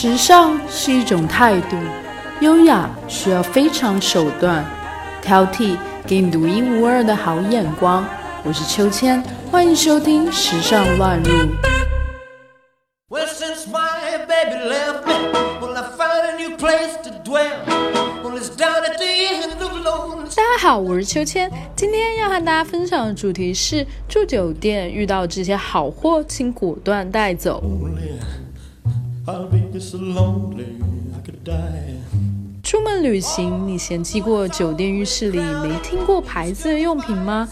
时尚是一种态度，优雅需要非常手段，挑剔给你独一无二的好眼光。我是秋千，欢迎收听《时尚乱入》。大家好，我是秋千，今天要和大家分享的主题是住酒店遇到这些好货，请果断带走。出门旅行，你嫌弃过酒店浴室里没听过牌子的用品吗？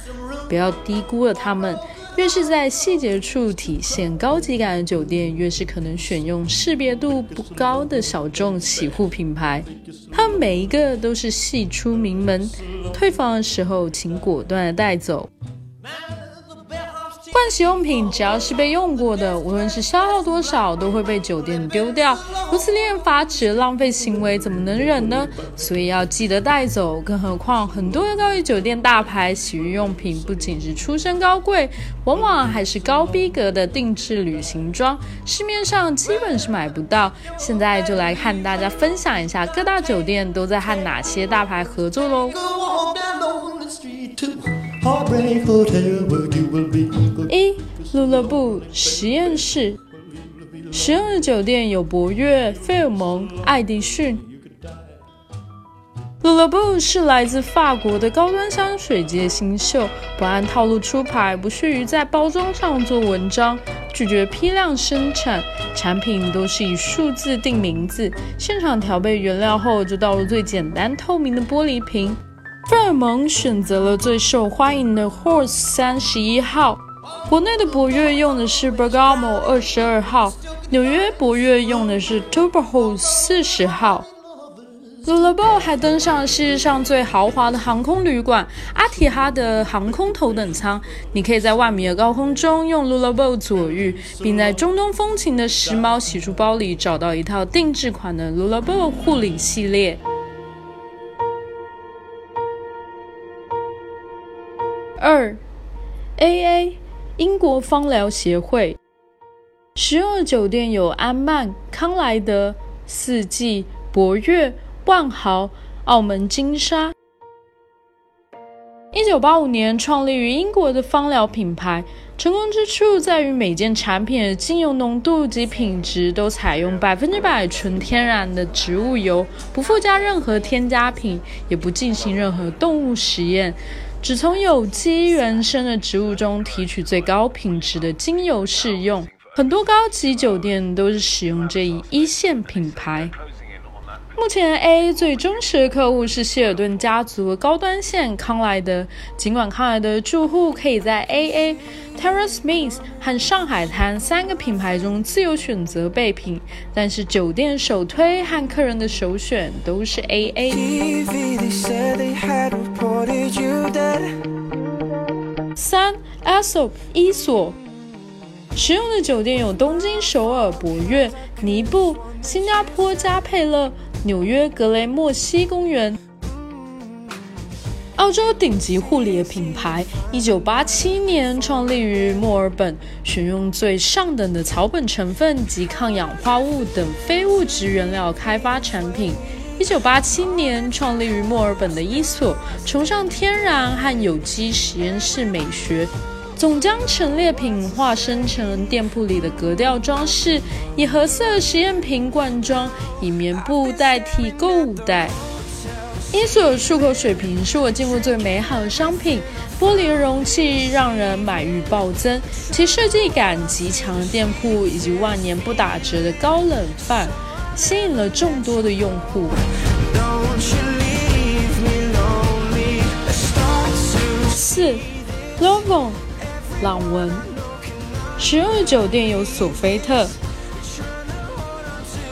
不要低估了他们。越是在细节处体现高级感的酒店，越是可能选用识别度不高的小众洗护品牌。他们每一个都是系出名门，退房的时候请果断的带走。盥洗用品只要是被用过的，无论是消耗多少，都会被酒店丢掉。如此令人发指浪费行为，怎么能忍呢？所以要记得带走。更何况，很多的高级酒店大牌洗浴用品不仅是出身高贵，往往还是高逼格的定制旅行装，市面上基本是买不到。现在就来和大家分享一下各大酒店都在和哪些大牌合作喽。一乐乐布实验室，实用的酒店有博悦、费尔蒙、爱迪逊。乐乐布是来自法国的高端香水界新秀，不按套路出牌，不屑于在包装上做文章，拒绝批量生产，产品都是以数字定名字，现场调配原料后就倒入最简单透明的玻璃瓶。费尔蒙选择了最受欢迎的 Horse 三十一号，国内的博悦用的是 Bergamo 二十二号，纽约博悦用的是 Tuberose 四十号。l u l a b o 还登上世界上最豪华的航空旅馆阿提哈德航空头等舱，你可以在万米的高空中用 l u l a b o 左浴，并在中东风情的时髦洗漱包里找到一套定制款的 l u l a b o 护理系列。二，A A，英国芳疗协会。实用的酒店有安曼、康莱德、四季、博悦、万豪、澳门金沙。一九八五年创立于英国的芳疗品牌，成功之处在于每件产品的精油浓度及品质都采用百分之百纯天然的植物油，不附加任何添加品，也不进行任何动物实验。只从有机原生的植物中提取最高品质的精油试用，很多高级酒店都是使用这一一线品牌。目前，A A 最忠实的客户是希尔顿家族高端线康莱德。尽管康莱德住户可以在 AA、Terrace Smith 和上海滩三个品牌中自由选择备品，但是酒店首推和客人的首选都是 AA。三 Aesop 伊索。使用的酒店有东京首尔博悦、尼布、新加坡加佩勒。纽约格雷莫西公园，澳洲顶级护理的品牌，一九八七年创立于墨尔本，选用最上等的草本成分及抗氧化物等非物质原料开发产品。一九八七年创立于墨尔本的伊索，崇尚天然和有机实验室美学。总将陈列品化身成店铺里的格调装饰，以褐色实验瓶灌装，以棉布代替购物袋。伊索漱口水瓶是我见过最美好的商品，玻璃容器让人买欲暴增，其设计感极强的店铺以及万年不打折的高冷范，吸引了众多的用户。四，Lovo。朗文，使用的酒店有索菲特，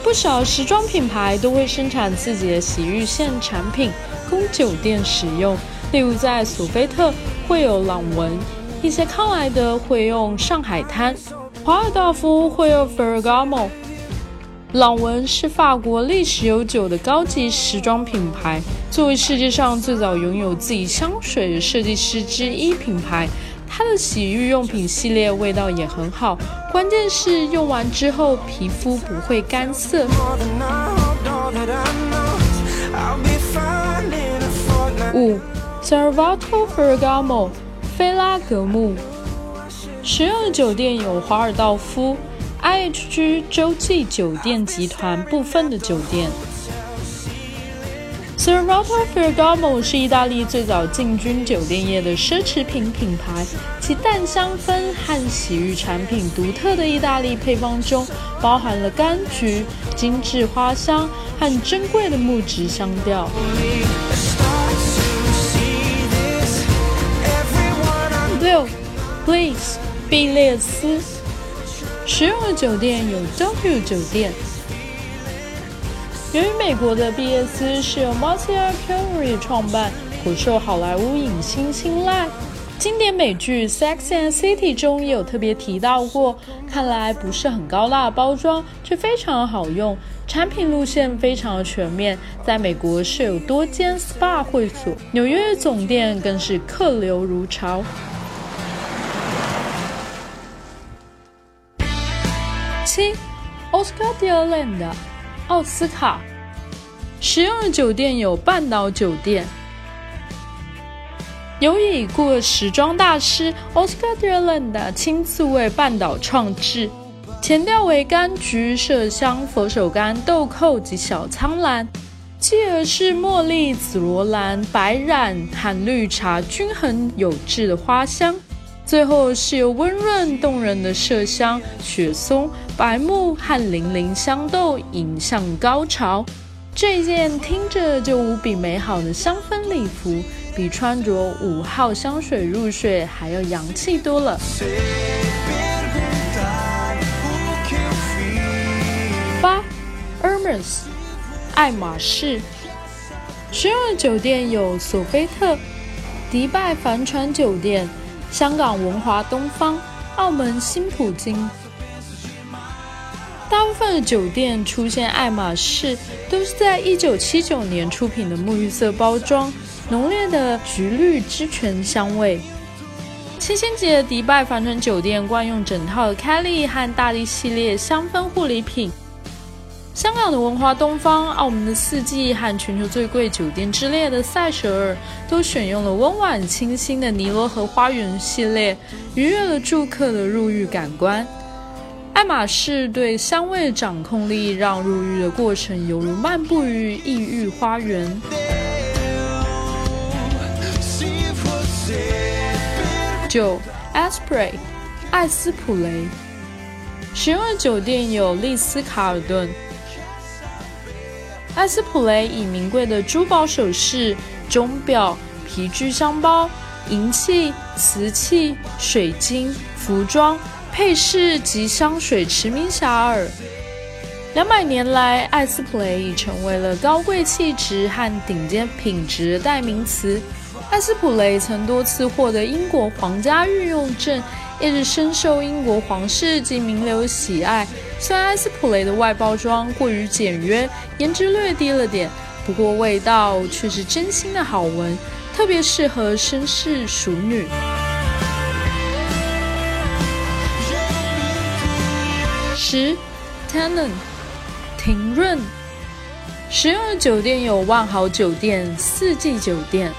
不少时装品牌都会生产自己的洗浴线产品供酒店使用。例如，在索菲特会有朗文，一些康莱德会用上海滩，华尔道夫会用 Ferragamo。朗文是法国历史悠久的高级时装品牌，作为世界上最早拥有自己香水的设计师之一品牌。它的洗浴用品系列味道也很好，关键是用完之后皮肤不会干涩。五，Salvatore Ferragamo，菲拉格慕。使用的酒店有华尔道夫、IHG 洲际酒店集团部分的酒店。Salvatore Ferragamo 是意大利最早进军酒店业的奢侈品品牌，其淡香氛和洗浴产品独特的意大利配方中，包含了柑橘、精致花香和珍贵的木质香调。六，Please，毕列斯。使用的酒店有 W 酒店。由于美国的毕业斯是由 Marcia Curry 创办，颇受好莱坞影星青睐。经典美剧《Sex and City》中也有特别提到过。看来不是很高大包装，却非常好用。产品路线非常的全面，在美国设有多间 SPA 会所，纽约总店更是客流如潮。七，Oscar de la Hoya。奥斯卡使用的酒店有半岛酒店，由已故时装大师 Oscar de la Hoya 亲自为半岛创制，前调为柑橘、麝香、佛手柑、豆蔻及小苍兰，继而是茉莉、紫罗兰、白染和绿茶均衡有致的花香。最后是由温润动人的麝香、雪松、白木和零陵香豆引向高潮。这件听着就无比美好的香氛礼服，比穿着五号香水入睡还要洋气多了。八，Hermes，爱马仕。使用的酒店有索菲特、迪拜帆船酒店。香港文华东方、澳门新葡京，大部分的酒店出现爱马仕，都是在一九七九年出品的沐浴色包装，浓烈的橘绿之泉香味。七星级的迪拜帆船酒店惯用整套的 Kelly 和大地系列香氛护理品。香港的文华东方、澳门的四季和全球最贵酒店之列的塞舌尔，都选用了温婉清新的尼罗河花园系列，愉悦了住客的入浴感官。爱马仕对香味的掌控力，让入浴的过程犹如漫步于异域花园。九，Esprit，艾斯普雷。使用的酒店有丽思卡尔顿。艾斯普雷以名贵的珠宝首饰、钟表、皮具箱包、银器、瓷器、水晶、服装、配饰及香水驰名遐迩。两百年来，艾斯普雷已成为了高贵气质和顶尖品质的代名词。艾斯普雷曾多次获得英国皇家御用证。一直深受英国皇室及名流喜爱。虽然艾斯普雷的外包装过于简约，颜值略低了点，不过味道却是真心的好闻，特别适合绅士淑女。十，Tennant，庭润。使用的酒店有万豪酒店、四季酒店。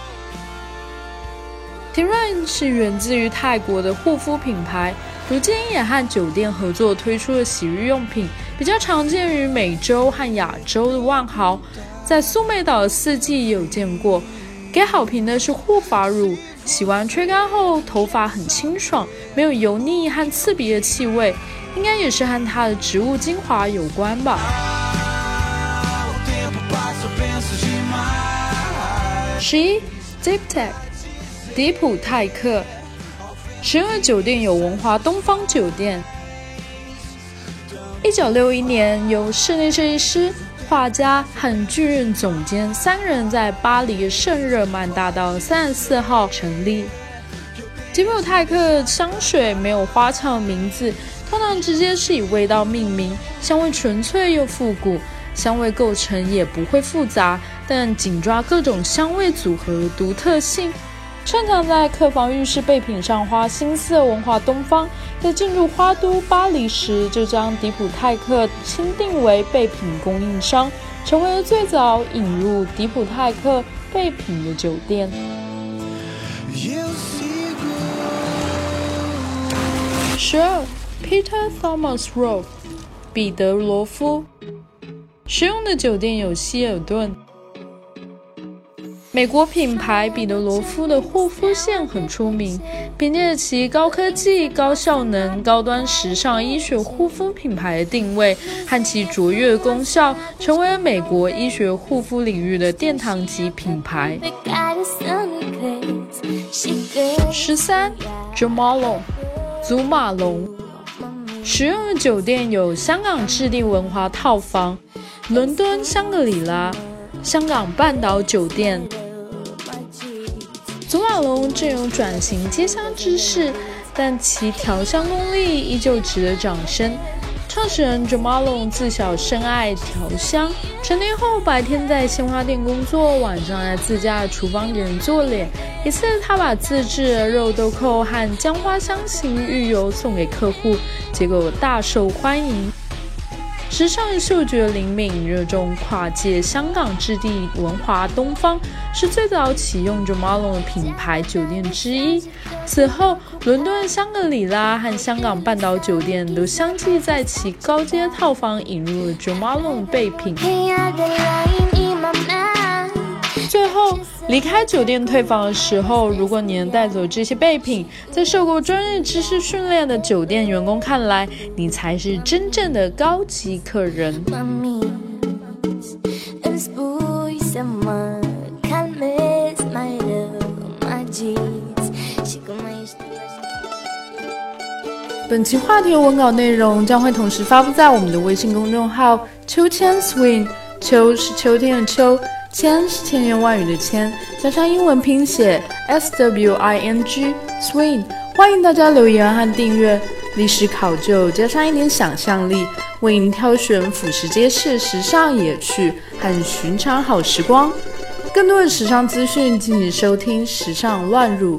t i r a n 是源自于泰国的护肤品牌，如今也和酒店合作推出了洗浴用品，比较常见于美洲和亚洲的万豪，在苏梅岛的四季有见过。给好评的是护发乳，洗完吹干后头发很清爽，没有油腻和刺鼻的气味，应该也是和它的植物精华有关吧。十一，Deep Tech。迪普泰克，十二酒店有文华东方酒店。一九六一年，由室内设计师、画家和剧院总监三人在巴黎圣日曼大道三十四号成立。吉普泰克香水没有花俏名字，通常直接是以味道命名，香味纯粹又复古，香味构成也不会复杂，但紧抓各种香味组合独特性。擅长在客房、浴室备品上花心思的文化东方，在进入花都巴黎时，就将迪普泰克钦定为备品供应商，成为了最早引入迪普泰克备品的酒店。十二，Peter Thomas Roth，彼得罗夫。使用的酒店有希尔顿。美国品牌彼得罗夫的护肤线很出名，凭借其高科技、高效能、高端时尚医学护肤品牌的定位和其卓越功效，成为了美国医学护肤领域的殿堂级品牌。十三，Jo Malone。祖马龙使用的酒店有香港置地文华套房、伦敦香格里拉、香港半岛酒店。马龙正有转型街香之势，但其调香功力依旧值得掌声。创始人 Jamalon 自小深爱调香，成年后白天在鲜花店工作，晚上在自家的厨房给人做脸。一次，他把自制的肉豆蔻和姜花香型浴油送给客户，结果大受欢迎。时尚嗅觉灵敏，热衷跨界，香港置地文华东方是最早启用 j o m a l o n 的品牌酒店之一。此后，伦敦香格里拉和香港半岛酒店都相继在其高阶套房引入了 j o m a l o n 备品。最后离开酒店退房的时候，如果你能带走这些备品，在受过专业知识训练的酒店员工看来，你才是真正的高级客人。本期话题文稿内容将会同时发布在我们的微信公众号“秋千 swing”，秋是秋天的秋。千是千言万语的千，加上英文拼写 S W I N G Swing，欢迎大家留言和订阅。历史考究加上一点想象力，为您挑选俯拾皆是时尚野趣和寻常好时光。更多的时尚资讯，敬请收听《时尚乱入》。